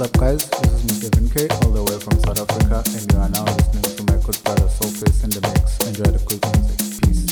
up, guys? This is Mr. Vinke, all the way from South Africa, and you are now listening to my good brother Soulface in the mix. Enjoy the good music. Peace.